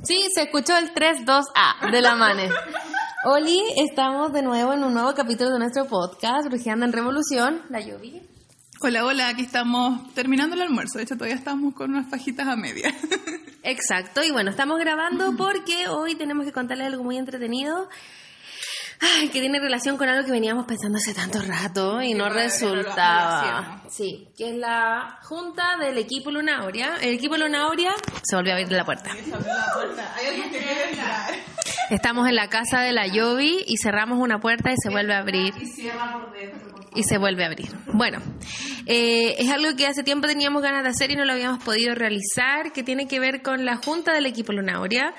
Sí, se escuchó el 3-2A de la Mane. Oli, estamos de nuevo en un nuevo capítulo de nuestro podcast, Brujeando en Revolución. La Yovi. Hola, hola, aquí estamos terminando el almuerzo. De hecho, todavía estamos con unas fajitas a media. Exacto, y bueno, estamos grabando porque hoy tenemos que contarles algo muy entretenido. Ay, que tiene relación con algo que veníamos pensando hace tanto rato y no resultaba. Sí, que es la junta del equipo Luna Aurea. El equipo Luna Aurea se volvió a abrir la puerta. Estamos en la casa de la Yovi y cerramos una puerta y se vuelve a abrir. Y se vuelve a abrir. Bueno, eh, es algo que hace tiempo teníamos ganas de hacer y no lo habíamos podido realizar, que tiene que ver con la junta del equipo Luna Aurea.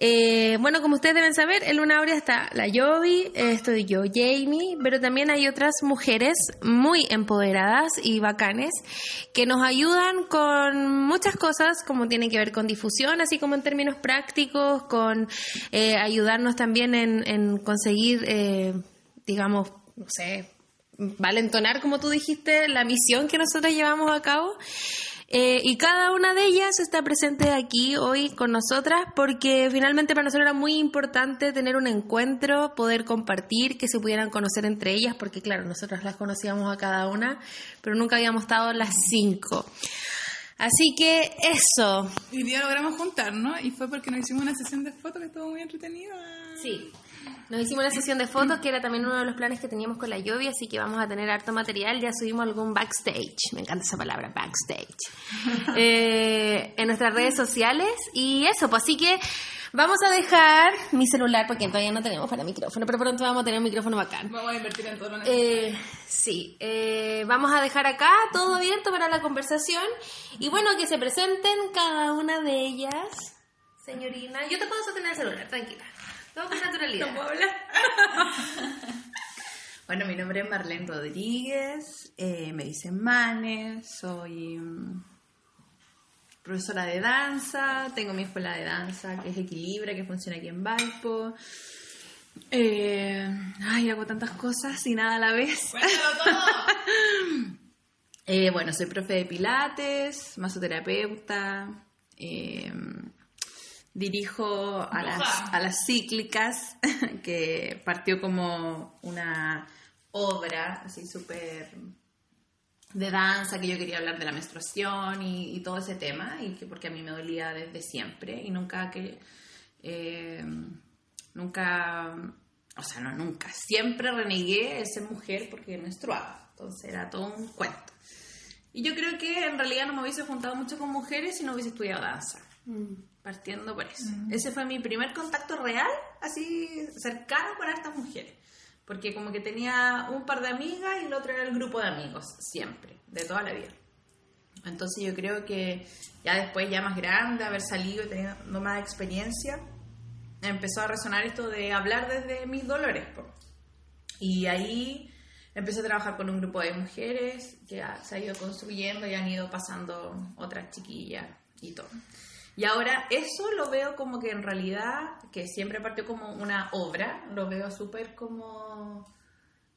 Eh, bueno, como ustedes deben saber, en Luna Aurea está la Yovi, estoy yo, Jamie, pero también hay otras mujeres muy empoderadas y bacanes que nos ayudan con muchas cosas, como tienen que ver con difusión, así como en términos prácticos, con eh, ayudarnos también en, en conseguir, eh, digamos, no sé, valentonar, como tú dijiste, la misión que nosotros llevamos a cabo. Eh, y cada una de ellas está presente aquí hoy con nosotras porque finalmente para nosotros era muy importante tener un encuentro, poder compartir, que se pudieran conocer entre ellas, porque claro, nosotras las conocíamos a cada una, pero nunca habíamos estado las cinco. Así que eso. Y día logramos juntarnos y fue porque nos hicimos una sesión de fotos que estuvo muy entretenida. Sí. Nos hicimos una sesión de fotos, que era también uno de los planes que teníamos con la lluvia, así que vamos a tener harto material. Ya subimos algún backstage, me encanta esa palabra, backstage, eh, en nuestras redes sociales. Y eso, pues así que vamos a dejar mi celular, porque todavía no tenemos para micrófono, pero pronto vamos a tener un micrófono bacán. Vamos a invertir en todo lo Eh, sí, eh, vamos a dejar acá todo abierto para la conversación. Y bueno, que se presenten cada una de ellas. Señorina, yo te puedo sostener el celular, tranquila. Todo con naturalidad. No puedo hablar. Bueno, mi nombre es Marlene Rodríguez, eh, me dicen Mane, soy mm, profesora de danza, tengo mi escuela de danza que es Equilibra, que funciona aquí en Valpo. Eh, ay, hago tantas cosas y nada a la vez. Eh, bueno, soy profe de pilates, masoterapeuta, eh, dirijo a las, a las cíclicas, que partió como una obra así súper de danza, que yo quería hablar de la menstruación y, y todo ese tema, y que porque a mí me dolía desde siempre y nunca que... eh, nunca, o sea, no nunca, siempre renegué de ser mujer porque menstruaba, entonces era todo un cuento. Y yo creo que en realidad no me hubiese juntado mucho con mujeres si no hubiese estudiado danza. Partiendo por eso. Ese fue mi primer contacto real, así cercano con estas mujeres. Porque como que tenía un par de amigas y el otro era el grupo de amigos, siempre, de toda la vida. Entonces yo creo que ya después, ya más grande, haber salido y teniendo más experiencia, empezó a resonar esto de hablar desde mis dolores. Y ahí empecé a trabajar con un grupo de mujeres que se ha ido construyendo y han ido pasando otras chiquillas y todo. Y ahora eso lo veo como que en realidad, que siempre partió como una obra, lo veo súper como,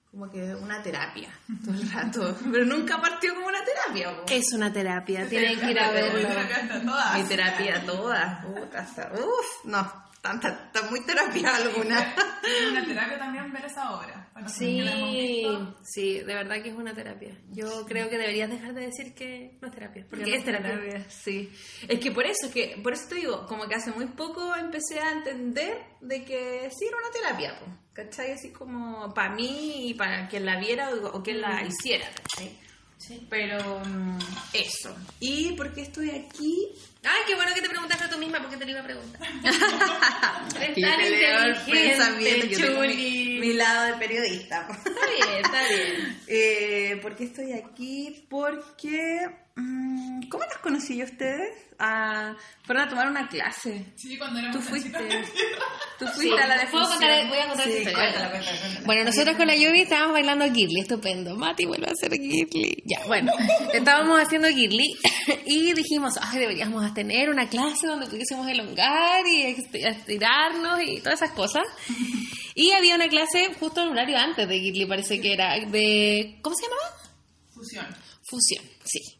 como que una terapia todo el rato. Pero nunca partió como una terapia. Es una terapia, tienen que ir a verlo. Mi terapia toda. Puta, uf, no, tanta, está muy terapia alguna. Es una terapia también ver esa obra. Para Sí, sí, de verdad que es una terapia. Yo creo que deberías dejar de decir que no es terapia, porque es terapia. Sí. Es que por eso, es que por eso te digo, como que hace muy poco empecé a entender de que sí era una terapia, ¿cachai? Así como para mí y para quien la viera o, o quien la hiciera, ¿cachai? Pero mm, eso. ¿Y por qué estoy aquí? Ay, qué bueno que te preguntaste tú misma porque te lo iba a preguntar. Yo tan inteligente, tengo mi, lado de periodista. Está bien, está bien. Eh, ¿Por qué estoy aquí? Porque ¿cómo las conocí yo a ustedes? Ah, fueron a tomar una clase. Sí, cuando éramos Tú fuiste. Tú fuiste a la de ¿Puedo fusión. contar- voy a contar Sí, cuéntala, cuéntala, cuéntala. Bueno, nosotros con la Yubi estábamos bailando Girly, estupendo. Mati vuelve a hacer Girly. Ya, bueno, estábamos haciendo Girly y dijimos, ay, deberíamos tener una clase donde pudiésemos elongar y esti- estirarnos y todas esas cosas. Y había una clase justo en un horario antes de Girly, parece que era de... ¿Cómo se llamaba? Fusión. Fusión, sí.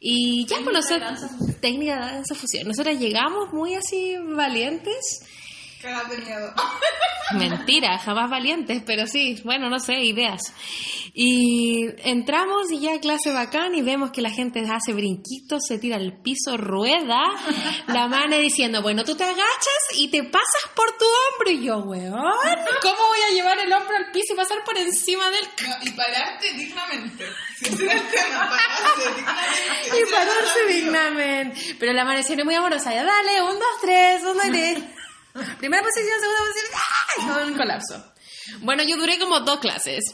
Y ya, pues nosotros... Técnica de danza fusión. Nosotras llegamos muy así valientes. Cagas de miedo. Mentira, jamás valientes, pero sí, bueno, no sé, ideas. Y entramos y ya clase bacán y vemos que la gente hace brinquitos, se tira al piso, rueda, la mano diciendo, bueno, tú te agachas y te pasas por tu hombro. Y yo, weón, ¿cómo voy a llevar el hombro al piso y pasar por encima del... No, y pararte dignamente. Pararse dignamente. Y pararse dignamente. Pero la mano era muy amorosa, ya dale, un, dos, tres, un, dos, tres. Primera posición, segunda posición, ¡ah! Y todo en colapso. Bueno, yo duré como dos clases.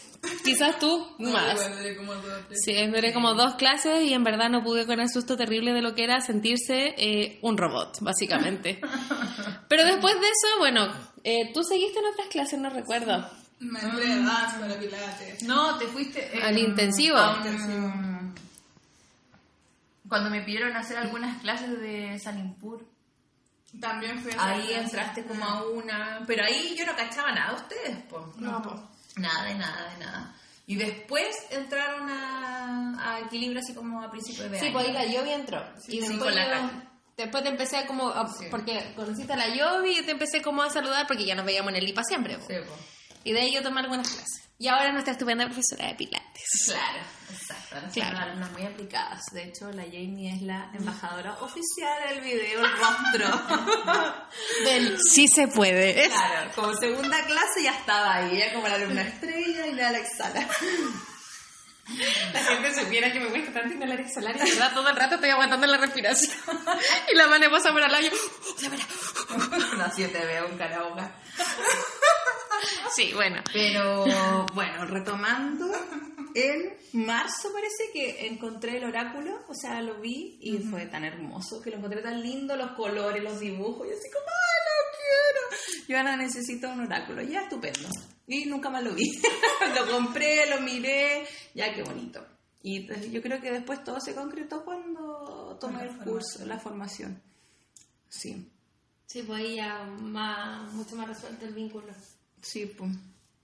Quizás tú más. Igual duré como dos, tres. Sí, duré como dos clases y en verdad no pude con el susto terrible de lo que era sentirse eh, un robot, básicamente. Pero después de eso, bueno, eh, tú seguiste en otras clases, no recuerdo. Me entré de danza, para pilates. No, te fuiste... eh, Al intensivo. a un- Cuando me pidieron hacer algunas clases de Salimpur, También fui a ahí entraste como a una... Pero ahí yo no cachaba nada de ustedes, pues. No, pues. Nada, de nada, de nada. Y después entraron a, a equilibrio así como a principios de Sí, año. pues ahí la Yovi entró. Sí, y sí, después, con la yo- después te empecé a como... a- Sí. Porque conociste a la Yovi y te empecé como a saludar porque ya nos veíamos en el IPA siempre. po. Sí, pues. Y de ahí yo tomé algunas clases. Y ahora es nuestra estupenda profesora de Pilates. Claro, exacto. Ahora Claro. Son alumnas muy aplicadas. De hecho, la Jamie es la embajadora oficial del video, el rostro. Del sí se puede. claro, como segunda clase ya estaba ahí, ella como la alumna estrella y la Alex Sala. La gente supiera que me cuesta tanto inhalar y exhalar y de verdad todo el rato estoy aguantando la respiración. y la mano pasa por al lado y yo, "Uh, de verdad". no, si yo te veo un caraboca. Sí, bueno. Pero bueno, retomando, en marzo parece que encontré el oráculo, o sea, lo vi y fue tan hermoso, que lo encontré tan lindo, los colores, los dibujos, y así como, ¡ay, lo quiero! Yo ahora necesito un oráculo, ya estupendo. Y nunca más lo vi. lo compré, lo miré, ya qué bonito. Y yo creo que después todo se concretó cuando tomé el curso, la formación. Sí, Sí, pues ahí ya más, mucho más resuelto el vínculo. Sí, pues.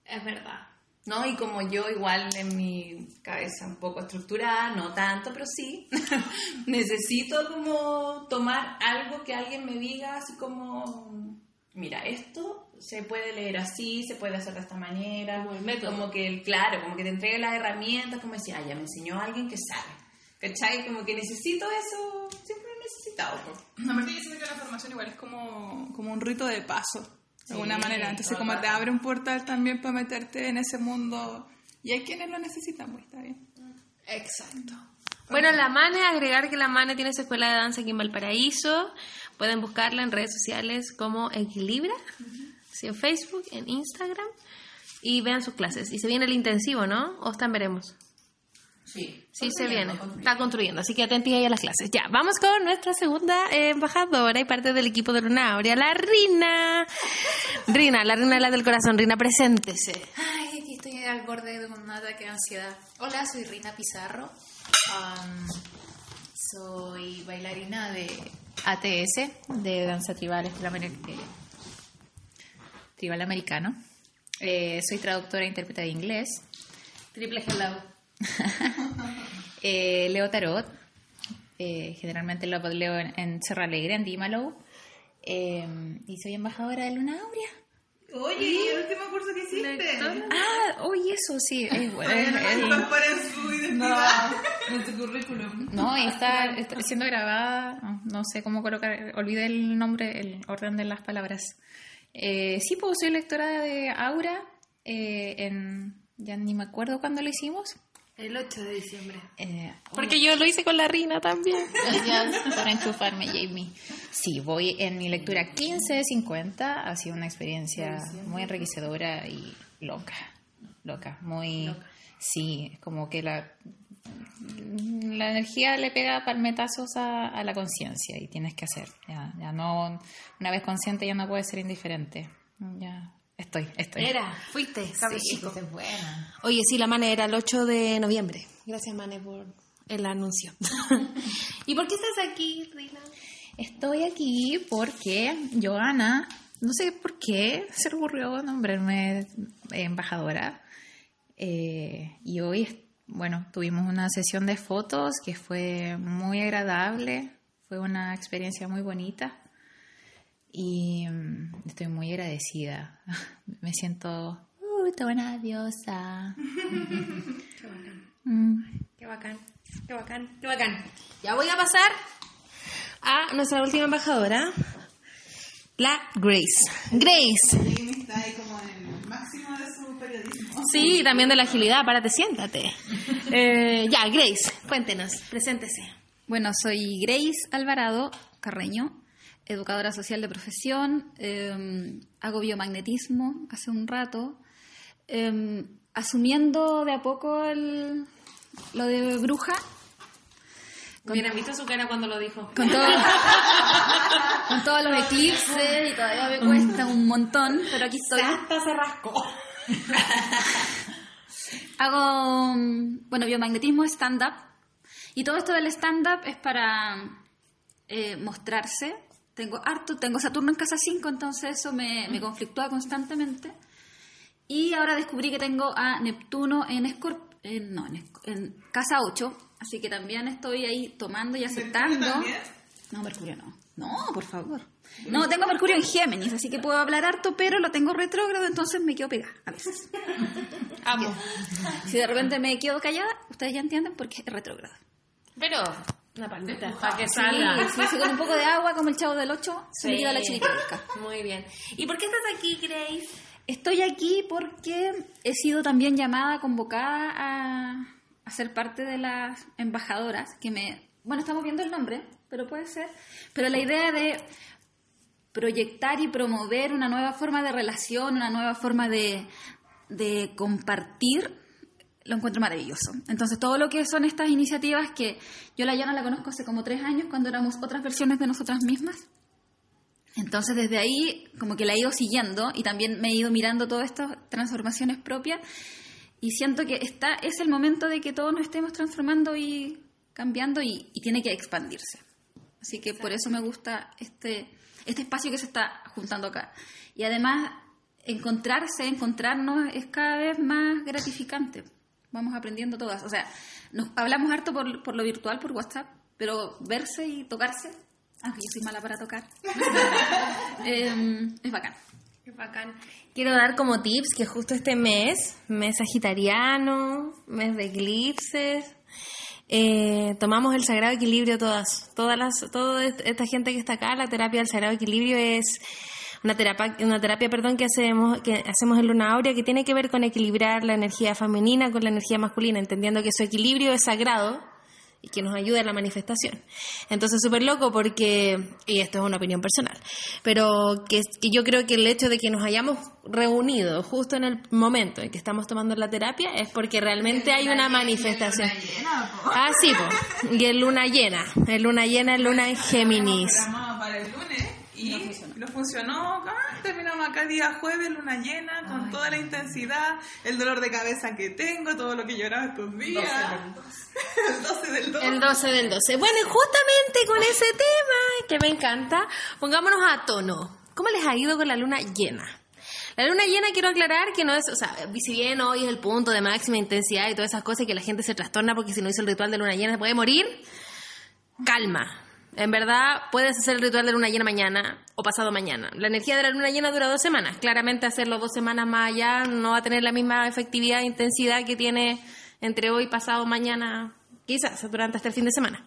Es verdad. ¿no? Y como yo igual en mi cabeza un poco estructurada, no tanto, pero sí, necesito como tomar algo que alguien me diga así como, mira, esto se puede leer así, se puede hacer de esta manera, Como el método. como que, el- claro, como que te entregue las herramientas, como decía, ah, ya me enseñó alguien que sabe, ¿cachai? Como que necesito eso, siempre lo he necesitado. pues. Aparte yo siento que la formación igual es como, como un rito de paso, de Sí, alguna manera. Entonces como te abre un portal también para meterte en ese mundo. Y hay quienes lo necesitan, pues está bien. Exacto. Bueno, la Mane, agregar que la Mane tiene su escuela de danza aquí en Valparaíso. Pueden buscarla en redes sociales como Equilibra, sí, en Facebook, en Instagram, y vean sus clases. Y se viene el intensivo, ¿no? O están veremos. Sí, Sí, se viene. construyendo. Está construyendo, así que atentos ahí a las clases. Ya, vamos con nuestra segunda embajadora y parte del equipo de Luna Aurea, la Rina. Rina, la Rina de la del corazón. Rina, preséntese. Ay, aquí estoy al borde de un ataque de ansiedad. Hola, soy Rina Pizarro. Soy bailarina de ATS, de danza tribal, eh, tribal americano. Eh, soy traductora e intérprete de inglés. Triple hello. Eh, leo tarot. Eh, generalmente lo leo en, en Cerro Alegre, en Dimalow. Eh, y soy embajadora de Luna Aurea. Oye, ¿y el último curso que hiciste? Ah, oye, eso sí. Es, bueno, identidad. en tu currículum. No, y está, está siendo grabada, no, no sé cómo colocar, olvidé el nombre, el orden de las palabras. Eh, sí, pues soy lectora de Aura, eh, en, ya ni me acuerdo cuándo lo hicimos. El 8 de diciembre. Eh, Porque yo lo hice con la Rina también. Gracias por enchufarme, Jamie. Sí, voy en mi lectura 15-50. Ha sido una experiencia muy enriquecedora y loca. Loca, muy... Sí, como que la la energía le pega palmetazos a, a la conciencia y tienes que hacer. Ya, ya no, una vez consciente ya no puedes ser indiferente. Ya estoy, estoy. Era, fuiste, cabrón Sí, es buena. Oye, sí, la Mane era el 8 de noviembre. Gracias, Mane, por el anuncio. ¿Y por qué estás aquí, Rina? Estoy aquí porque Joana, no sé por qué se le ocurrió nombrarme embajadora. Eh, y hoy, bueno, tuvimos una sesión de fotos que fue muy agradable, fue una experiencia muy bonita y mm, estoy muy agradecida. Me siento, uy, toda una diosa. Mm. Qué bacán, qué bacán, qué bacán. Ya voy a pasar a nuestra última embajadora, la Grace. Grace. Jamie está ahí como en el máximo de su periodismo. Sí, también de la agilidad. Párate, siéntate. Eh, ya, Grace, cuéntenos, preséntese. Bueno, soy Grace Alvarado Carreño, educadora social de profesión, eh, hago biomagnetismo hace un rato, eh, asumiendo de a poco el- lo de bruja, Hubieran visto su cara cuando lo dijo. con, todo- con todos los eclipses y todavía me cuesta un montón, pero aquí estoy. Hasta se rascó. Hago, mm, bueno, biomagnetismo stand-up. Y todo esto del stand-up es para eh, mostrarse. Tengo harto, tengo Saturno en casa 5, entonces eso me, me conflictúa constantemente. Y ahora descubrí que tengo a Neptuno en Escorp en- no, en, casa 8, así que también estoy ahí tomando y aceptando. No, Mercurio no. No, por favor. No, tengo Mercurio en Géminis, así que puedo hablar harto, pero lo tengo retrógrado, entonces me quedo pegada a veces. Amo. Si de repente me quedo callada, ustedes ya entienden por qué es retrógrado. Pero, una palmita, para que salga. sí, sí, con un poco de agua, como el chavo del 8, se me queda la chiripiorca. Muy bien. ¿Y por qué estás aquí, Grace? Estoy aquí porque he sido también llamada, convocada a, a ser parte de las embajadoras, que me... Bueno, estamos viendo el nombre, pero puede ser. Pero la idea de proyectar y promover una nueva forma de relación, una nueva forma de, de compartir, lo encuentro maravilloso. Entonces, todo lo que son estas iniciativas que yo la Yana la conozco hace como tres años, cuando éramos otras versiones de nosotras mismas. Entonces, desde ahí, como que la he ido siguiendo y también me he ido mirando todas estas transformaciones propias y siento que está, es el momento de que todos nos estemos transformando y cambiando y, y tiene que expandirse. Así que por eso me gusta este, este espacio que se está juntando acá. Y además, encontrarse, encontrarnos es cada vez más gratificante. Vamos aprendiendo todas. O sea, nos hablamos harto por, por lo virtual, por WhatsApp, pero verse y tocarse, aunque yo soy mala para tocar, eh, es bacán. Qué bacán. Quiero dar como tips que justo este mes, mes sagitariano, mes de eclipses, eh, tomamos el sagrado equilibrio todas, todas las, toda esta gente que está acá, la terapia del sagrado equilibrio es una terapia, una terapia, perdón, que hacemos, que hacemos en Luna Aurea que tiene que ver con equilibrar la energía femenina con la energía masculina, entendiendo que su equilibrio es sagrado y que nos ayuda en la manifestación. Entonces, súper loco porque, y esto es una opinión personal, pero que, que yo creo que el hecho de que nos hayamos reunido justo en el momento en que estamos tomando la terapia es porque realmente hay una manifestación. Ah, sí, po. y es luna llena, es luna llena, es luna en Géminis. El y no funcionó. acá. Terminamos acá día jueves, luna llena, con toda la intensidad, el dolor de cabeza que tengo, todo lo que lloraba estos días. el 12 del 12. El 12 del 12. Bueno, y justamente con ese tema que me encanta, pongámonos a tono. ¿Cómo les ha ido con la luna llena? La luna llena quiero aclarar que no es, o sea, si bien hoy es el punto de máxima intensidad y todas esas cosas y que la gente se trastorna porque si no hizo el ritual de luna llena se puede morir, calma. En verdad, puedes hacer el ritual de luna llena mañana o pasado mañana. La energía de la luna llena dura dos semanas. Claramente hacerlo dos semanas más allá no va a tener la misma efectividad e intensidad que tiene entre hoy, pasado, mañana, quizás durante hasta el fin de semana.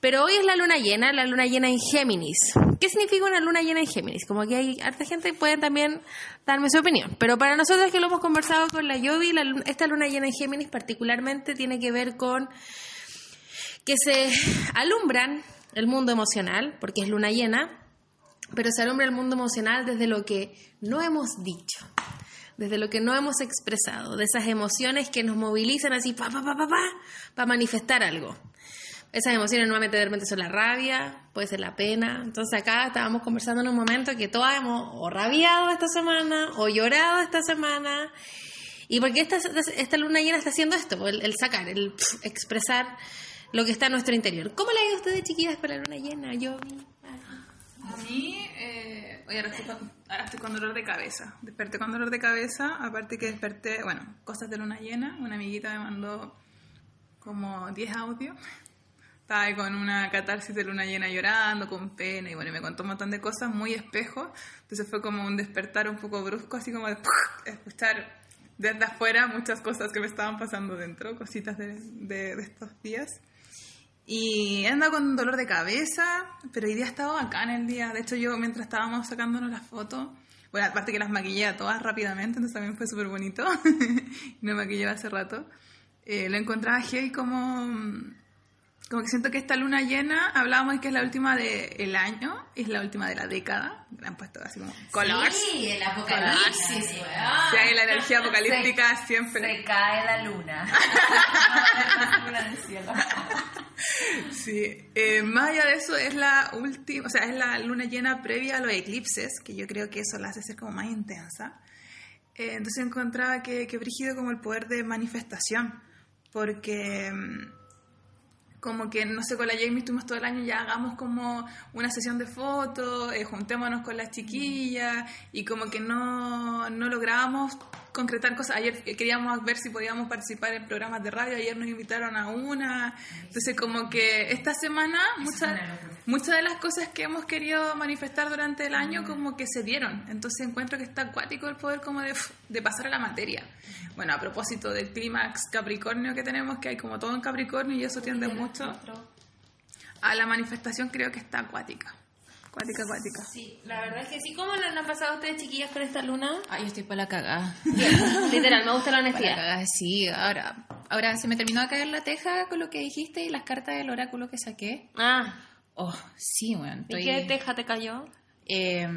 Pero hoy es la luna llena, la luna llena en Géminis. ¿Qué significa una luna llena en Géminis? Como que hay harta gente pueden también darme su opinión. Pero para nosotros que lo hemos conversado con la Yovi, la esta luna llena en Géminis particularmente tiene que ver con que se alumbran el mundo emocional, porque es luna llena, pero se alumbra el mundo emocional desde lo que no hemos dicho, desde lo que no hemos expresado, de esas emociones que nos movilizan así, pa, pa, pa, pa, pa, para manifestar algo. Esas emociones normalmente de repente son la rabia, puede ser la pena. Entonces acá estábamos conversando en un momento que todas hemos o rabiado esta semana o llorado esta semana. ¿Y porque esta, esta luna llena está haciendo esto? El, el sacar, el pf, expresar lo que está en nuestro interior. ¿Cómo le ha ido a ustedes, chiquillas, con la luna llena? Yo A mí, eh, oye, ahora estoy, con, ahora estoy con dolor de cabeza. Desperté con dolor de cabeza, aparte que desperté, bueno, cosas de luna llena. Una amiguita me mandó como 10 audios. Estaba ahí con una catarsis de luna llena llorando, con pena, y bueno, y me contó un montón de cosas, muy espejo. Entonces fue como un despertar un poco brusco, así como de escuchar desde afuera muchas cosas que me estaban pasando dentro, cositas de, de, de estos días. Y anda con dolor de cabeza, pero hoy día ha estado acá en el día. De hecho, yo mientras estábamos sacándonos las fotos, bueno, aparte que las maquillé a todas rápidamente, entonces también fue súper bonito. me maquillé hace rato. Eh, lo encontraba heavy como como que siento que esta luna llena, hablábamos de que es la última del año, es la última de la década, han puesto así como color. Sí, el apocalipsis. Sí, hay la energía apocalíptica Se- siempre. Se cae la luna. La luna del cielo. Sí, eh, más allá de eso es la última, o sea, es la luna llena previa a los eclipses, que yo creo que eso la hace ser como más intensa. Eh, entonces encontraba que, que brígido como el poder de manifestación, porque mm, como que, no sé, con la Jamie estuvimos todo el año, ya hagamos como una sesión de fotos, eh, juntémonos con las chiquillas, y como que no, no lográbamos concretar cosas. Ayer queríamos ver si podíamos participar en programas de radio, ayer nos invitaron a una, entonces como que esta semana muchas, muchas de las cosas que hemos querido manifestar durante el año como que se dieron, entonces encuentro que está acuático el poder como de, de pasar a la materia. Bueno, a propósito del clímax Capricornio que tenemos, que hay como todo en Capricornio y eso tiende mucho a la manifestación, creo que está acuática. Acuática, acuática. Sí, la verdad es que sí. ¿Cómo lo han pasado ustedes, chiquillas, con esta luna? Ay, yo estoy para la cagada. Literal, me gusta la Para la honestidad. cagada, sí. Ahora, ahora se me terminó de caer la teja con lo que dijiste y las cartas del oráculo que saqué. Ah, Oh, sí, bueno. ¿y qué teja te cayó? Eh,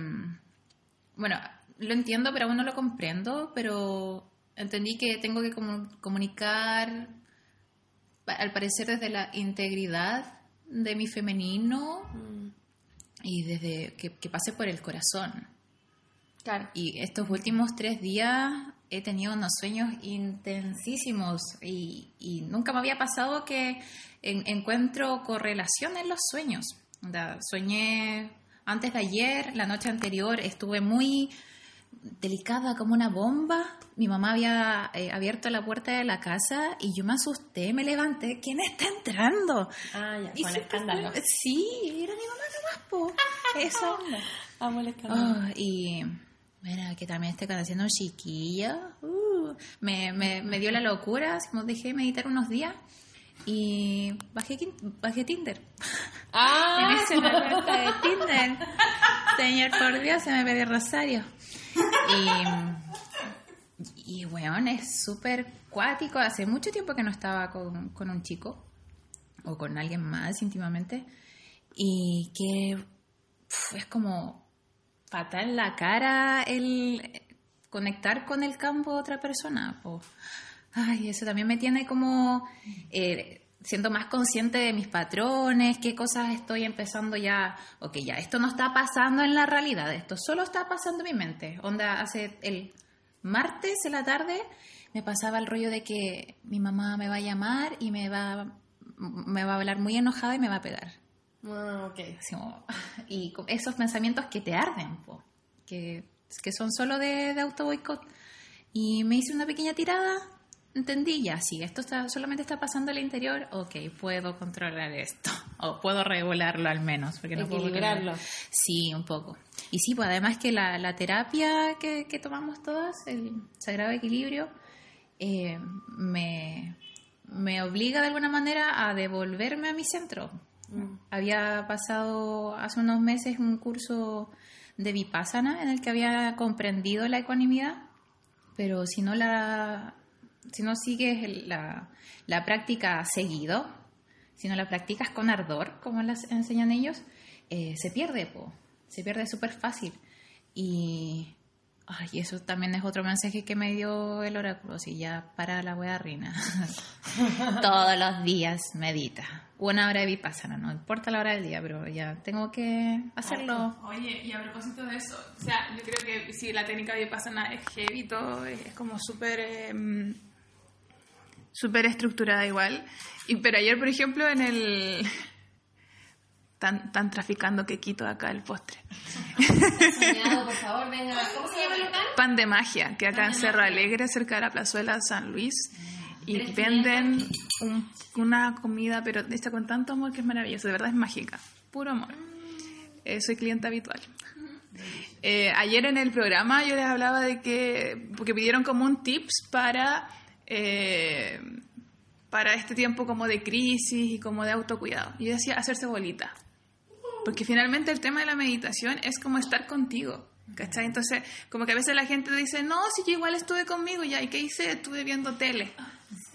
bueno, lo entiendo, pero aún no lo comprendo, pero entendí que tengo que comu- comunicar, al parecer desde la integridad de mi femenino y desde que, que pase por el corazón. Claro. Y estos últimos tres días he tenido unos sueños intensísimos y, y nunca me había pasado que en- encuentro correlación en los sueños. Soñé antes de ayer, la noche anterior, estuve muy delicada como una bomba. Mi mamá había eh, abierto la puerta de la casa y yo me asusté, me levanté. ¿Quién está entrando? Ah, ya, Y con escándalo. Sí, era mi mamá nomás, po. Onda. Amo el escándalo. Oh, y mira, que también estoy conociendo un chiquillo. Uh, me, me, me dio la locura, como dejé de meditar unos días y bajé, bajé Tinder. Ah, hice una cuenta de Tinder. Señor, por Dios, se me pide Rosario. Y, y weón, es súper cuático. Hace mucho tiempo que no estaba con, con un chico o con alguien más íntimamente. Y que pf, es como fatal la cara el conectar con el campo de otra persona. po. Ay, eso también me tiene como eh, siendo más consciente de mis patrones, qué cosas estoy empezando ya. Ok, ya, esto no está pasando en la realidad, esto solo está pasando en mi mente. Onda, hace el martes en la tarde me pasaba el rollo de que mi mamá me va a llamar y me va, me va a hablar muy enojada y me va a pegar. Ah, ok. Así como- y esos pensamientos que te arden, po, que, que son solo de, de auto boicot. Y me hice una pequeña tirada, entendí ya, si esto está, solamente está pasando al interior, ok, puedo controlar esto, o puedo regularlo al menos, porque no puedo Sí, un poco. Y sí, pues además que la, la terapia que, que tomamos todas, el Sagrado Equilibrio, eh, me, me obliga de alguna manera a devolverme a mi centro. Había pasado hace unos meses un curso de Vipassana en el que había comprendido la ecuanimidad, pero si no la si no sigues la, la práctica seguido, si no la practicas con ardor, como las enseñan ellos, eh, se pierde, po. se pierde súper fácil. Y, Ay, eso también es otro mensaje que me dio el oráculo. Si ya para la wea Rina. Todos los días medita. Una hora de vipassana, no importa la hora del día, pero ya tengo que hacerlo. Oye, y a propósito de eso, o sea, yo creo que sí, la técnica vipassana es heavy todo, es como súper eh, súper estructurada igual. Y, pero ayer, por ejemplo, en el... Están, están traficando quequito acá el postre. Soñado, por favor, venga. ¿Cómo se llama el local? Pan de magia, que acá en Cerro Alegre, cerca de la plazuela San Luis. Y venden un- una comida, pero hecha con tanto amor que es maravillosa. De verdad es mágica. Puro amor. Eh, soy cliente habitual. Eh, ayer en el programa yo les hablaba de que, porque pidieron como un tips para, eh, para este tiempo como de crisis y como de autocuidado. Yo decía hacerse bolita. Porque finalmente el tema de la meditación es como estar contigo. ¿Cachai? Entonces, como que a veces la gente dice, no, si yo igual estuve conmigo ya, ¿y qué hice? Estuve viendo tele,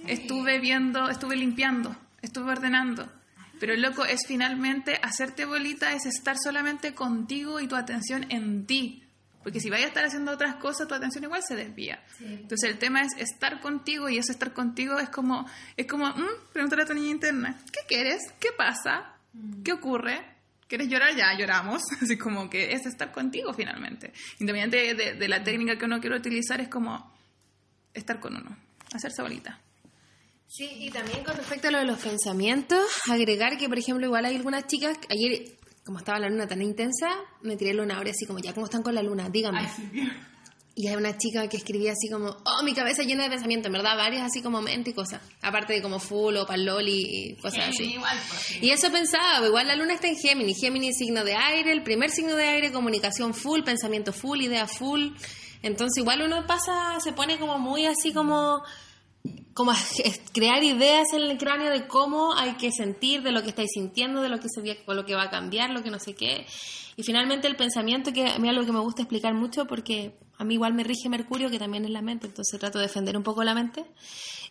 estuve viendo, estuve limpiando, estuve ordenando. Pero loco, es finalmente hacerte bolita, es estar solamente contigo y tu atención en ti. Porque si vayas a estar haciendo otras cosas, tu atención igual se desvía. Entonces el tema es estar contigo y eso estar contigo es como, es como, mm, preguntarle a tu niña interna, ¿qué quieres? ¿Qué pasa? ¿Qué ocurre? ¿Quieres llorar? Ya lloramos. Así como que es estar contigo finalmente. Independiente de, de la técnica que uno quiere utilizar, es como estar con uno, hacerse bolita. Sí, y también con respecto a lo de los pensamientos, agregar que, por ejemplo, igual hay algunas chicas, ayer, como estaba la luna tan intensa, me tiré luna ahora así como, ya, ¿cómo están con la luna? Díganme. Y hay una chica que escribía así como, oh, mi cabeza llena de pensamientos, en verdad, varias así como mente y cosas. Aparte de como full o paloli y cosas así. Y eso pensaba, pues, igual la luna está en Géminis. Géminis signo de aire, el primer signo de aire, comunicación full, pensamiento full, idea full. Entonces igual uno pasa, se pone como muy así como como crear ideas en el cráneo de cómo hay que sentir, de lo que estáis sintiendo, de lo que se lo que va a cambiar, lo que no sé qué. Y finalmente el pensamiento, que a mí es algo que me gusta explicar mucho porque a mí igual me rige Mercurio, que también es la mente, entonces trato de defender un poco la mente.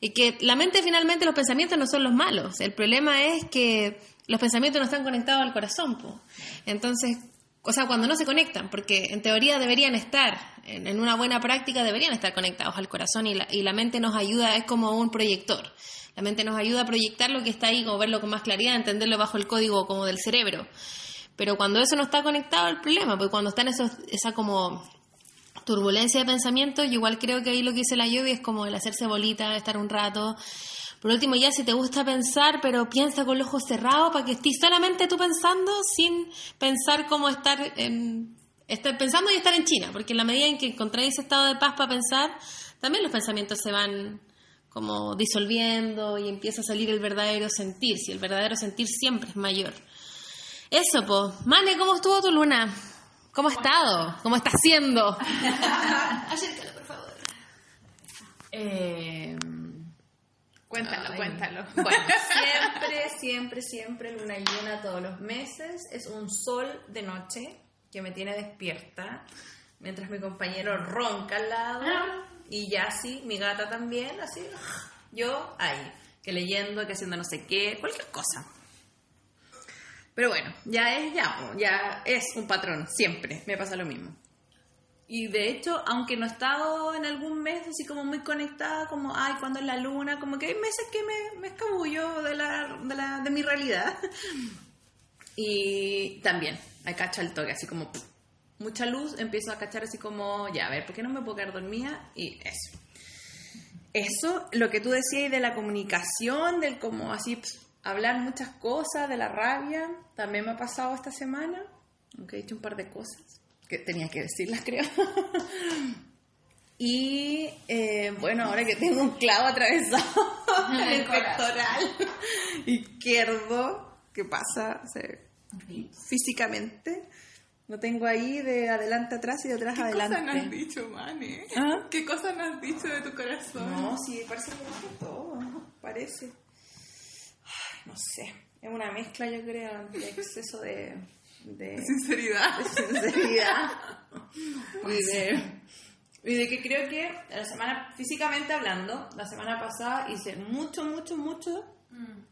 Y que la mente finalmente, los pensamientos no son los malos. El problema es que los pensamientos no están conectados al corazón. po. Entonces, o sea, cuando no se conectan, porque en teoría deberían estar, en, una buena práctica deberían estar conectados al corazón y la, y la mente nos ayuda, es como un proyector. La mente nos ayuda a proyectar lo que está ahí, como verlo con más claridad, entenderlo bajo el código como del cerebro. Pero cuando eso no está conectado, el problema, porque cuando está en esos, esa como turbulencia de pensamiento, yo igual creo que ahí lo que dice la lluvia es como el hacerse bolita, estar un rato. Por último, ya si te gusta pensar, pero piensa con los ojos cerrados para que estés solamente tú pensando sin pensar cómo estar, en, estar pensando y estar en China, porque en la medida en que encontráis ese estado de paz para pensar, también los pensamientos se van como disolviendo y empieza a salir el verdadero sentir, si el verdadero sentir siempre es mayor. Eso, po. Mane, ¿cómo estuvo tu luna? ¿Cómo ha estado? ¿Cómo está siendo? Acércalo, por favor. Eh, Cuéntalo, Ay. cuéntalo. Bueno, siempre, siempre, siempre luna llena todos los meses. Es un sol de noche que me tiene despierta mientras mi compañero ronca al lado y ya sí, mi gata también, así. Yo ahí, que leyendo, que haciendo no sé qué, cualquier cosa. Pero bueno, ya es ya, ya es un patrón, siempre me pasa lo mismo. Y de hecho, aunque no he estado en algún mes así como muy conectada, como, ay, ¿cuándo es la luna? Como que hay meses que me, me escabullo de, la, de, la, de mi realidad. Y también, me cacha el toque, así como, pff, mucha luz, empiezo a cachar así como, ya, a ver, ¿por qué no me puedo quedar dormida? Y eso. Eso, lo que tú decías de la comunicación, del como así, pff, hablar muchas cosas, de la rabia, también me ha pasado esta semana, aunque he dicho un par de cosas que tenía que decirlas, creo. y eh, bueno, ahora que tengo un clavo atravesado en el pectoral izquierdo, ¿qué pasa? O sea, físicamente, lo tengo ahí de adelante atrás y de atrás ¿Qué adelante. cosas no has dicho, Mane? ¿Ah? ¿Qué cosas no has dicho de tu corazón? No, sí, parece que todo, parece. Ay, no sé, es una mezcla, yo creo, de exceso de, de, Sinceridad. de sinceridad. y, de, y de que creo que la semana, físicamente hablando, la semana pasada hice mucho, mucho, mucho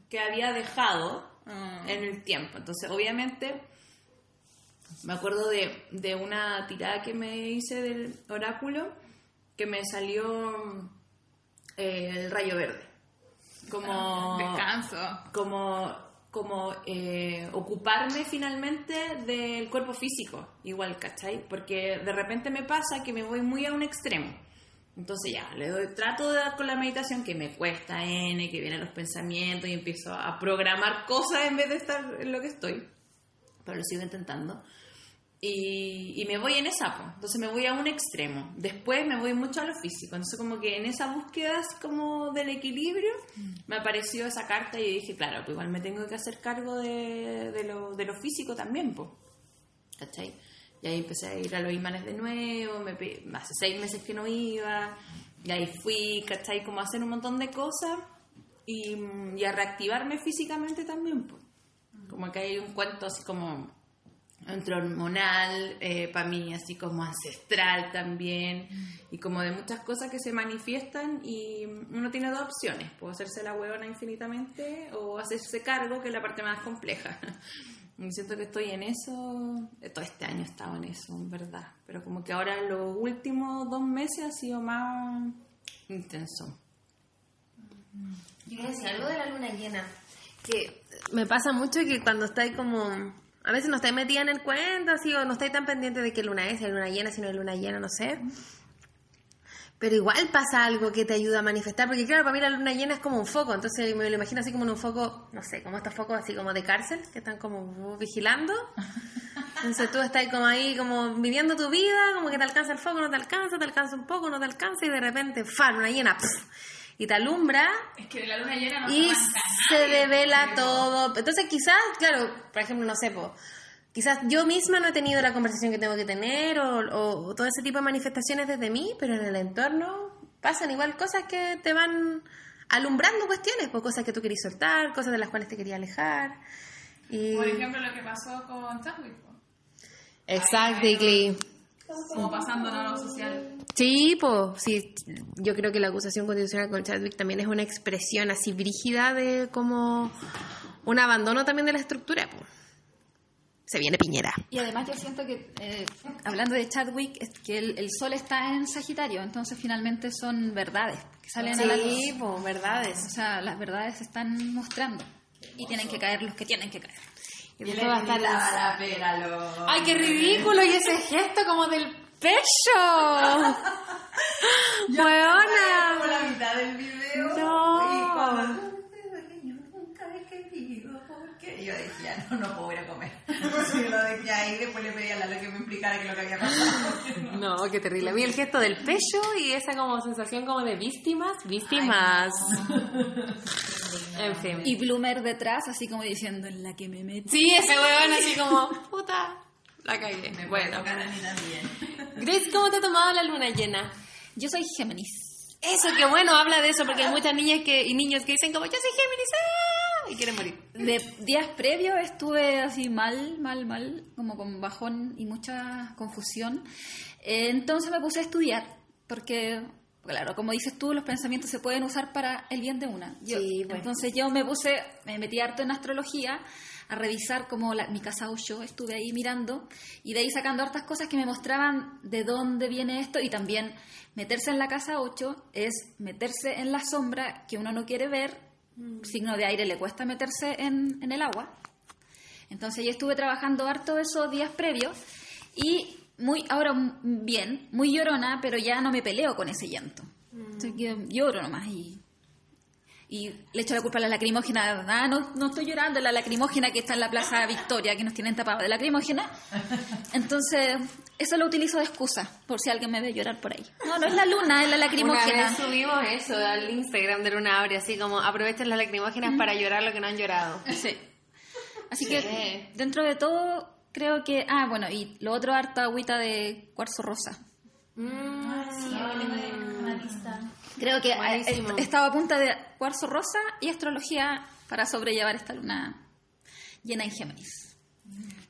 que había dejado Ah. en el tiempo. Entonces, obviamente, me acuerdo de, de una tirada que me hice del oráculo que me salió eh, el rayo verde. Como, Descanso. como, como eh, ocuparme finalmente del cuerpo físico, igual, ¿cachai? Porque de repente me pasa que me voy muy a un extremo. Entonces ya, le doy, trato de dar con la meditación que me cuesta N, que vienen los pensamientos y empiezo a programar cosas en vez de estar en lo que estoy. Pero lo sigo intentando. Y, y me voy en esa, po. entonces me voy a un extremo. Después me voy mucho a lo físico. Entonces como que en esa búsqueda así como del equilibrio me apareció esa carta y dije, claro, pues igual me tengo que hacer cargo de, de lo, de lo físico también, pues. ¿Cachai? Y ahí empecé a ir a los imanes de nuevo, me, hace seis meses que no iba, y ahí fui, ¿cachai? Como a hacer un montón de cosas y, mm, y a reactivarme físicamente también, pues. Como que hay un cuento así como entre hormonal, para mí así como ancestral también, y como de muchas cosas que se manifiestan y uno tiene dos opciones, puede hacerse la huevona infinitamente o hacerse cargo, que es la parte más compleja. Y siento que estoy en eso, eh, todo este año he estado en eso, en verdad, pero como que ahora los últimos dos meses ha sido más intenso. Yo decir algo de la luna llena. Que me pasa mucho que cuando estáis como. A veces no estáis metida en el cuento, así, o no estáis tan pendiente de qué luna es, si hay luna llena, si no hay luna llena, no sé. Pero igual pasa algo que te ayuda a manifestar, porque claro, para mí la luna llena es como un foco, entonces me lo imagino así como en un foco, no sé, como estos focos así como de cárcel, que están como vigilando. Entonces tú estás como ahí, como viviendo tu vida, como que te alcanza el foco, no te alcanza, te alcanza un poco, no te alcanza, y de repente, fa, luna llena, y te alumbra, Es que la luna llena no y se se devela todo. Entonces quizás, claro, por ejemplo, no sé, po, quizás yo misma no he tenido la conversación que tengo que tener o, o- o todo ese tipo de manifestaciones desde mí, pero en el entorno pasan igual cosas que te van alumbrando cuestiones, pues cosas que tú querías soltar, cosas de las cuales te querías alejar. Y... Por ejemplo, lo que pasó con Chadwick. Exactly. Como pasando a lo social. Sí, pues, sí, yo creo que la acusación constitucional con Chadwick también es una expresión así brígida de como un abandono también de la estructura, pues. Se viene Piñera. Y además yo siento que, eh, hablando de Chadwick, es que el, el sol está en Sagitario, entonces finalmente son verdades que salen a la luz. Sí, verdades. O sea, las verdades se están mostrando y tienen que caer los que tienen que caer. Después va a estar la- pera, lo... ¡Ay, qué ridículo! Y ese gesto como del pecho. ¡Buena! la mitad del video. No. Y cuando yo nunca he querido, ¿por qué? Y yo decía, no, no puedo ir a comer. Yo lo decía ahí y después le pedí a Lalo que me explicara qué es lo que había pasado. No, qué terrible. A mí el gesto del pecho y esa como sensación como de víctimas, víctimas. En fin. Y Bloomer detrás, así como diciendo, en la que me metí. Sí, ese weón así como, puta, la cagué. Me Bueno. a mí también. Grace, ¿cómo te ha tomado la luna llena? Yo soy Géminis. Eso, qué bueno, habla de eso, porque hay muchas niñas que, y niños que dicen como, yo soy Géminis, ¡ah! Y quieren morir. De días previos estuve así mal, mal, mal, como con bajón y mucha confusión. Entonces me puse a estudiar, porque, claro, como dices tú, los pensamientos se pueden usar para el bien de una. Yo- Sí, pues. Entonces yo me puse, me metí harto en astrología, a revisar como la- mi casa 8, estuve ahí mirando y de ahí sacando hartas cosas que me mostraban de dónde viene esto y también meterse en la casa 8 es meterse en la sombra que uno no quiere ver, signo de aire le cuesta meterse en, en el agua. Entonces yo estuve trabajando harto esos días previos y muy ahora bien, muy llorona, pero ya no me peleo con ese llanto. Así que lloro nomás y, y le echo la culpa a la lacrimógena. Ah, no, no estoy llorando, la lacrimógena que está en la Plaza Victoria, que nos tienen tapado de lacrimógena. Entonces, eso lo utilizo de excusa, por si alguien me ve llorar por ahí. No, no es la luna, es la Una lacrimógena. vez subimos eso al Instagram de Luna Abre, así como aprovechen las lacrimógenas para llorar lo que no han llorado. Sí. Así que dentro de todo, creo que. Ah, bueno, y lo otro, harta agüita de cuarzo rosa. Creo que Buenísimo. he estado a punta de cuarzo rosa y astrología para sobrellevar esta luna llena en Géminis.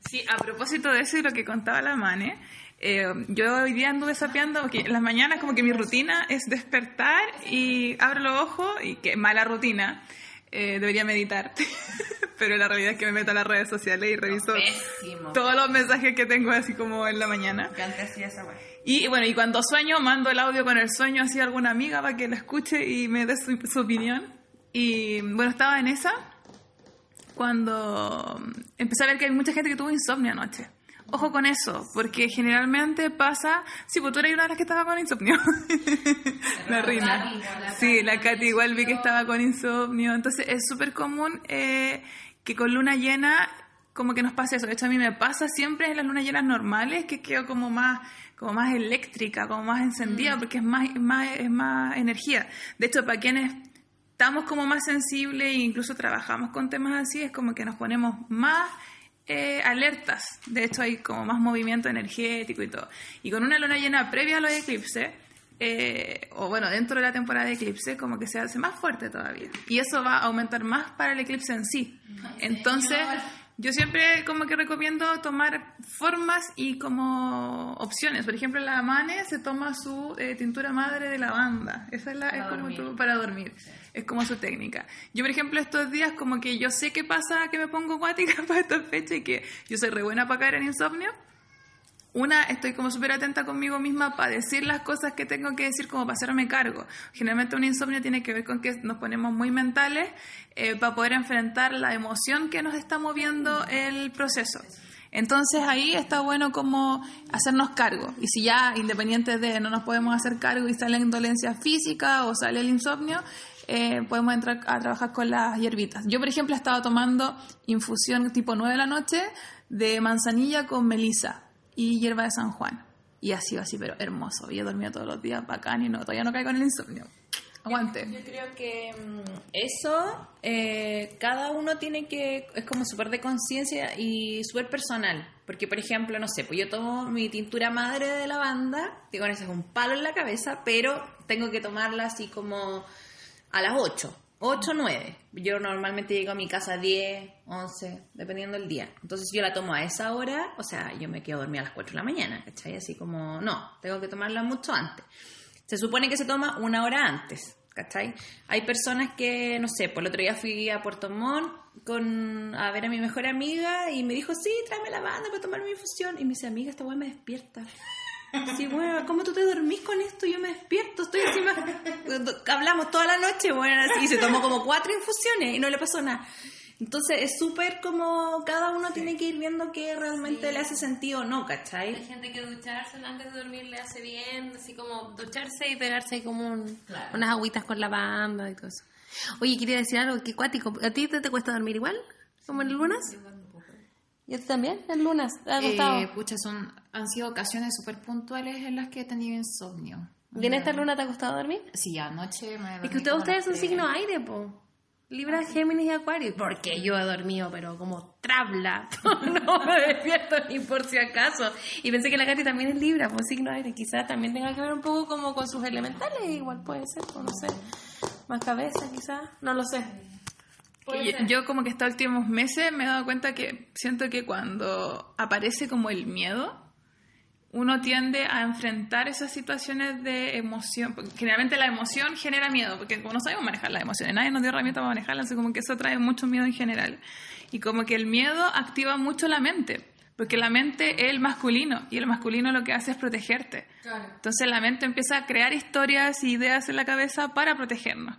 Sí, a propósito de eso y lo que contaba la Mane, eh, yo hoy día anduve sapeando, porque en las mañanas como que mi rutina es despertar y abro los ojos, y qué mala rutina, eh, debería meditar, pero la realidad es que me meto a las redes sociales y reviso Pésimo. todos los mensajes que tengo así como en la mañana. Y bueno, y cuando sueño, mando el audio con el sueño así a alguna amiga para que lo escuche y me dé su, su opinión. Y bueno, estaba en esa cuando empecé a ver que hay mucha gente que tuvo insomnio anoche. Ojo con eso, porque generalmente pasa... Sí, pues tú eres una de las que estaba con insomnio. la reina. Sí, la Katy igual vi que estaba con insomnio. Entonces es súper común eh, que con luna llena como que nos pase eso. De hecho, a mí me pasa siempre en las lunas llenas normales que quedo como más como más eléctrica, como más encendida, porque es más, más, es más energía. De hecho, para quienes estamos como más sensibles e incluso trabajamos con temas así, es como que nos ponemos más eh, alertas. De hecho, hay como más movimiento energético y todo. Y con una luna llena previa a los eclipses, eh, o bueno, dentro de la temporada de eclipse, como que se hace más fuerte todavía. Y eso va a aumentar más para el eclipse en sí. Entonces, yo siempre como que recomiendo tomar formas y como opciones. Por ejemplo, la Mane se toma su eh, tintura madre de lavanda. Esa es, la, es como tu- para dormir. Es como su técnica. Yo, por ejemplo, estos días como que yo sé qué pasa que me pongo guática para esta fecha y que yo soy re buena para caer en insomnio. Una, estoy como súper atenta conmigo misma para decir las cosas que tengo que decir, como para hacerme cargo. Generalmente un insomnio tiene que ver con que nos ponemos muy mentales eh, para poder enfrentar la emoción que nos está moviendo el proceso. Entonces ahí está bueno como hacernos cargo. Y si ya, independiente de no nos podemos hacer cargo y sale dolencia física o sale el insomnio, eh, podemos entrar a trabajar con las hierbitas. Yo, por ejemplo, he estado tomando infusión tipo 9 de la noche de manzanilla con melisa y hierba de San Juan. Y ha sido así, pero hermoso. Y he dormido todos los días bacán y no, todavía no caigo en el insomnio. Aguante. Yo creo que mm, eso, eh, cada uno tiene que, es como súper de conciencia y súper personal. Porque, por ejemplo, no sé, pues yo tomo mi tintura madre de lavanda, que con eso es un palo en la cabeza, pero tengo que tomarla así como a las 8, 8 o 9. Yo normalmente llego a mi casa a 10, 11, dependiendo del día. Entonces yo la tomo a esa hora, o sea, yo me quedo dormida a las 4 de la mañana, ¿cachai? Así como, no, tengo que tomarla mucho antes. Se supone que se toma una hora antes, ¿cachai? Hay personas que, no sé, por el otro día fui a Puerto Montt con, a ver a mi mejor amiga y me dijo, sí, tráeme la banda para tomar mi infusión. Y me dice, amiga, esta weá me despierta. Sí, bueno, ¿cómo tú te dormís con esto? Yo me despierto, estoy encima. Hablamos toda la noche, bueno, así, y se tomó como cuatro infusiones y no le pasó nada. Entonces es súper como cada uno tiene que ir viendo qué realmente le hace sentido o no, Hay ¿cachai? gente que ducharse antes de dormir le hace bien, así como ducharse y pegarse como un- unas agüitas con lavanda y todo eso. Oye, quería decir algo, que cuático. ¿A ti te, te cuesta dormir igual? ¿Como en lunas? ¿Y ti también? ¿En lunas? ¿Te ha costado? Eh, pucha, son, han sido ocasiones súper puntuales en las que he tenido insomnio. ¿Y en esta luna te ha costado dormir? Sí, anoche me Es dormí que ustedes, como a ustedes son signo aire, po. Libra, Géminis y Acuario. Porque yo he dormido, pero como trabla. no me despierto ni por si acaso. Y pensé que la Katy también es Libra, pues signo aire. Quizás también tenga que ver un poco como con sus elementales. Igual puede ser, o no sé. Más cabeza, quizás. No lo sé. Yo como que estos últimos meses me he dado cuenta que siento que cuando aparece como el miedo, uno tiende a enfrentar esas situaciones de emoción. porque Generalmente la emoción genera miedo, porque como no sabemos manejar las emociones, nadie nos dio herramientas para manejarlas, así como que eso trae mucho miedo en general. Y como que el miedo activa mucho la mente, porque la mente es el masculino, y el masculino lo que hace es protegerte. Entonces la mente empieza a crear historias y ideas en la cabeza para protegernos.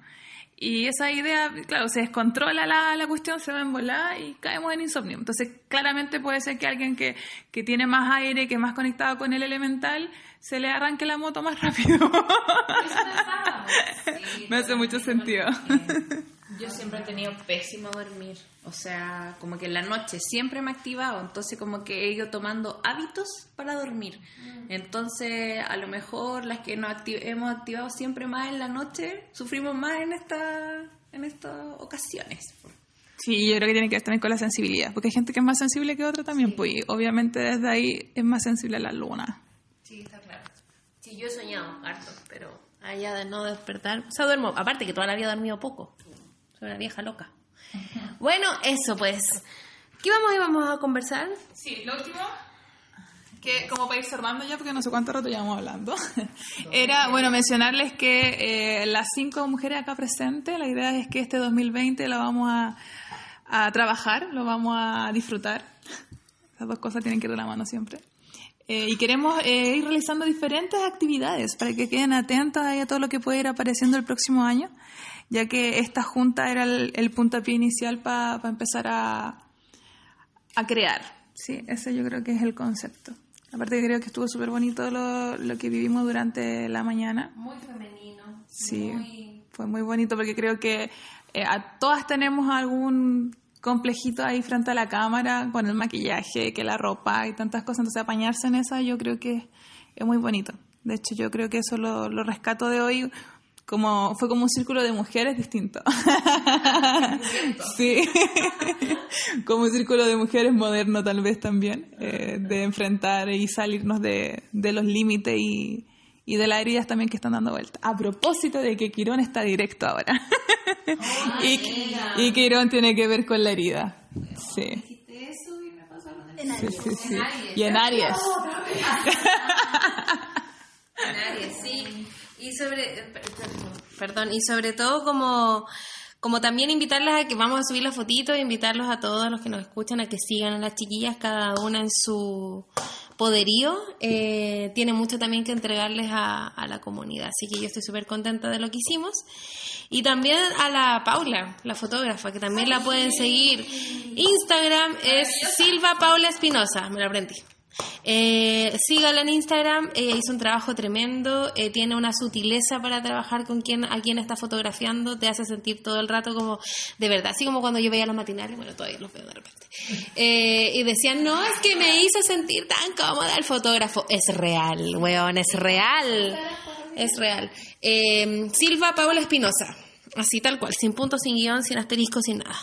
Y esa idea, claro, se descontrola la, la cuestión, se va en volada y caemos en insomnio. Entonces, claramente puede ser que alguien que, que tiene más aire, que es más conectado con el elemental, se le arranque la moto más rápido. Me hace mucho sentido. Yo siempre he tenido pésimo dormir. O sea, como que en la noche siempre me he activado. Entonces, como que he ido tomando hábitos para dormir. Entonces, a lo mejor las que nos acti- hemos activado siempre más en la noche, sufrimos más en, esta, en estas ocasiones. Sí, yo creo que tiene que ver también con la sensibilidad, porque hay gente que es más sensible que otra también, pues y obviamente desde ahí es más sensible a la luna. Sí, está claro. Sí, yo he soñado harto, pero allá de no despertar. O sea, duermo. Aparte que toda la vida he dormido poco. Soy una vieja loca. Bueno, eso pues. ¿Qué vamos y vamos a conversar? Sí, lo último, que como para ir cerrando ya, porque no sé cuánto rato llevamos hablando, era, bueno, mencionarles que eh, las cinco mujeres acá presentes, la idea es que este 2020 la vamos a, a trabajar, lo vamos a disfrutar. Esas dos cosas tienen que ir de la mano siempre. Eh, y queremos eh, ir realizando diferentes actividades para que queden atentas ahí a todo lo que puede ir apareciendo el próximo año, ya que esta junta era el, el puntapié inicial para empezar a, a crear. Sí, ese yo creo que es el concepto. Aparte que creo que estuvo súper bonito lo, lo que vivimos durante la mañana. Muy femenino. Sí, Muy- fue muy bonito porque creo que eh, a todas tenemos algún complejito ahí frente a la cámara con el maquillaje, que la ropa y tantas cosas. Entonces apañarse en esa yo creo que es muy bonito. De hecho yo creo que eso lo, lo rescato de hoy como fue como un círculo de mujeres distinto. sí. como un círculo de mujeres moderno tal vez también, eh, de enfrentar y salirnos de, de los límites y, y de las heridas también que están dando vuelta. A propósito de que Quirón está directo ahora. y, y Quirón tiene que ver con la herida. Sí. Sí, sí, sí. Y en Aries. Nadie, sí. Y sobre, eh, per- perdón, y sobre todo como, como también invitarlas a que vamos a subir las fotitos, invitarlos a todos los que nos escuchan a que sigan a las chiquillas, cada una en su poderío. Eh, tiene mucho también que entregarles a, a la comunidad, así que yo estoy súper contenta de lo que hicimos. Y también a la Paula, la fotógrafa, que también la pueden seguir. Instagram es Silva Paula Espinosa, me lo aprendí. Eh, sígala en Instagram, ella hizo un trabajo tremendo, eh, tiene una sutileza para trabajar con quien, a quien está fotografiando, te hace sentir todo el rato como de verdad, así como cuando yo veía los matinales, bueno, todavía los veo de repente, Eh, y decían, no, es que me hizo sentir tan cómoda el fotógrafo, es real, weón, es real, es real. Eh, Silva Paula Espinosa, así tal cual, sin punto, sin guion, sin asterisco, sin nada.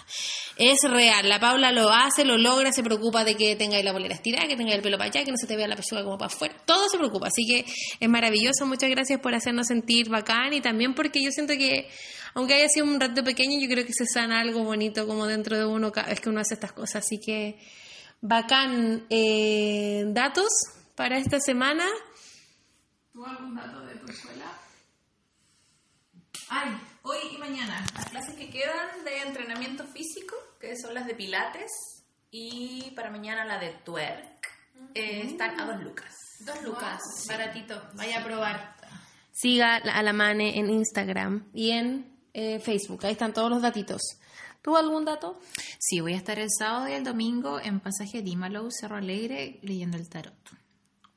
Es real, la Paula lo hace, lo logra, se preocupa de que tengáis la bolera estirada, que tengáis el pelo para allá, que no se te vea la pechuga como para afuera, todo se preocupa, así que es maravilloso, muchas gracias por hacernos sentir bacán y también porque yo siento que, aunque haya sido un rato pequeño, yo creo que se sana algo bonito como dentro de uno cada vez que uno hace estas cosas, así que bacán. Eh, ¿Datos para esta semana? ¿Tú algún dato de tu escuela? Ay, hoy y mañana. Las clases que quedan de entrenamiento físico, que son las de pilates, y para mañana la de twerk, eh, están a dos lucas. Dos lucas, baratito, vaya a probar. Siga a la Mane en Instagram y en eh, Facebook, ahí están todos los datitos. ¿Tú algún dato? Sí, voy a estar el sábado y el domingo en pasaje Dimalow, Cerro Alegre, leyendo el tarot.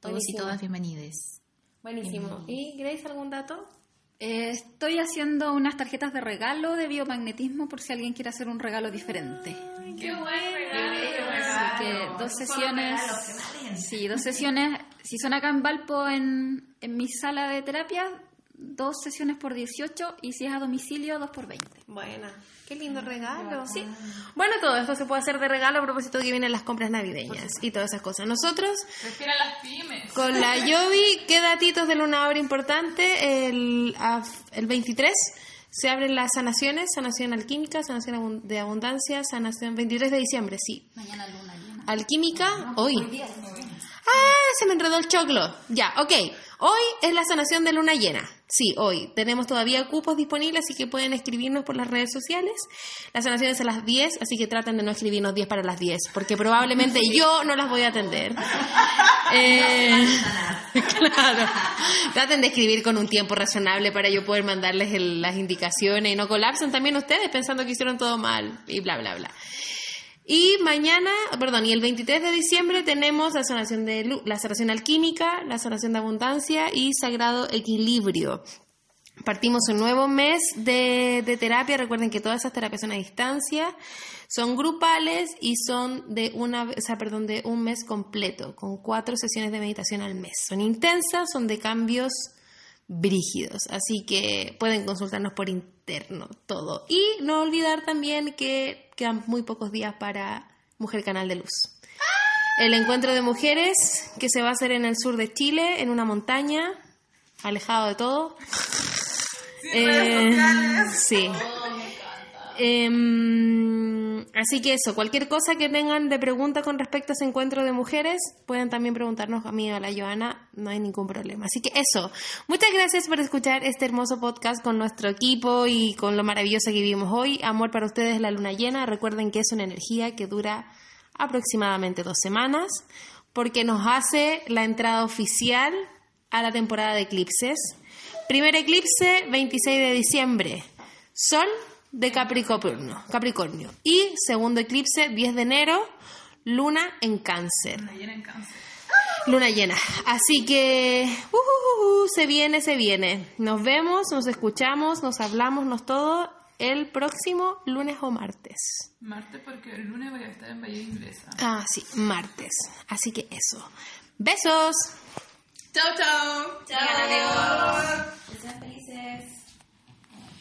Todos Buenísimo. y todas bienvenides. Buenísimo. ¿Y Grace algún dato? Eh, estoy haciendo unas tarjetas de regalo de biomagnetismo por si alguien quiere hacer un regalo diferente. ¡Qué! Así que dos sesiones. Sí, dos sesiones. Si son acá en Valpo, en, en mi sala de terapia, dos sesiones por 18 y si es a domicilio, dos por 20. Buena. Qué lindo regalo. Sí. Bueno, todo esto se puede hacer de regalo a propósito de que vienen las compras navideñas y todas esas cosas. Nosotros, Respira las pymes. con la Yobi, ¿qué datitos de Luna Hora importante? El, el 23 se abren las sanaciones, sanación alquímica, sanación de abundancia, sanación 23 de diciembre, sí. Mañana luna llena. Alquímica, hoy. Ah, se me enredó el choclo. Ya, ok. Hoy es la sanación de luna llena. Sí, hoy. Tenemos todavía cupos disponibles, así que pueden escribirnos por las redes sociales. La sanación es a las 10, así que traten de no escribirnos 10 para las 10, porque probablemente yo no las voy a atender. Eh, claro. Traten de escribir con un tiempo razonable para yo poder mandarles el- las indicaciones y no colapsen también ustedes pensando que hicieron todo mal y bla, bla, bla. Y mañana, perdón, y el 23 de diciembre tenemos la sanación de la sanación alquímica, la sanación de abundancia y sagrado equilibrio. Partimos un nuevo mes de, de terapia. Recuerden que todas esas terapias son a distancia, son grupales y son de una, o sea, perdón, de un mes completo, con cuatro sesiones de meditación al mes. Son intensas, son de cambios brígidos, así que pueden consultarnos por interno todo. Y no olvidar también que quedan muy pocos días para Mujer Canal de Luz. El encuentro de mujeres que se va a hacer en el sur de Chile, en una montaña, alejado de todo. Eh, sí. Em, así que eso, cualquier cosa que tengan de pregunta con respecto a ese encuentro de mujeres, pueden también preguntarnos a mí o a la Joana, no hay ningún problema. Así que eso, muchas gracias por escuchar este hermoso podcast con nuestro equipo y con lo maravilloso que vivimos hoy. Amor para ustedes, la luna llena. Recuerden que es una energía que dura aproximadamente dos semanas, porque nos hace la entrada oficial a la temporada de eclipses. Primer eclipse, 26 de diciembre. Sol de Capricornio, Capricornio. Y segundo eclipse, 10 de enero, luna en cáncer. Luna llena en cáncer. Luna llena. Así que uh, uh, uh, se viene, se viene. Nos vemos, nos escuchamos, nos hablamos, nos todo el próximo lunes o martes. Martes porque el lunes voy a estar en Bahía Inglesa. Ah, sí, martes. Así que eso. Besos. Chao, chao. Chao.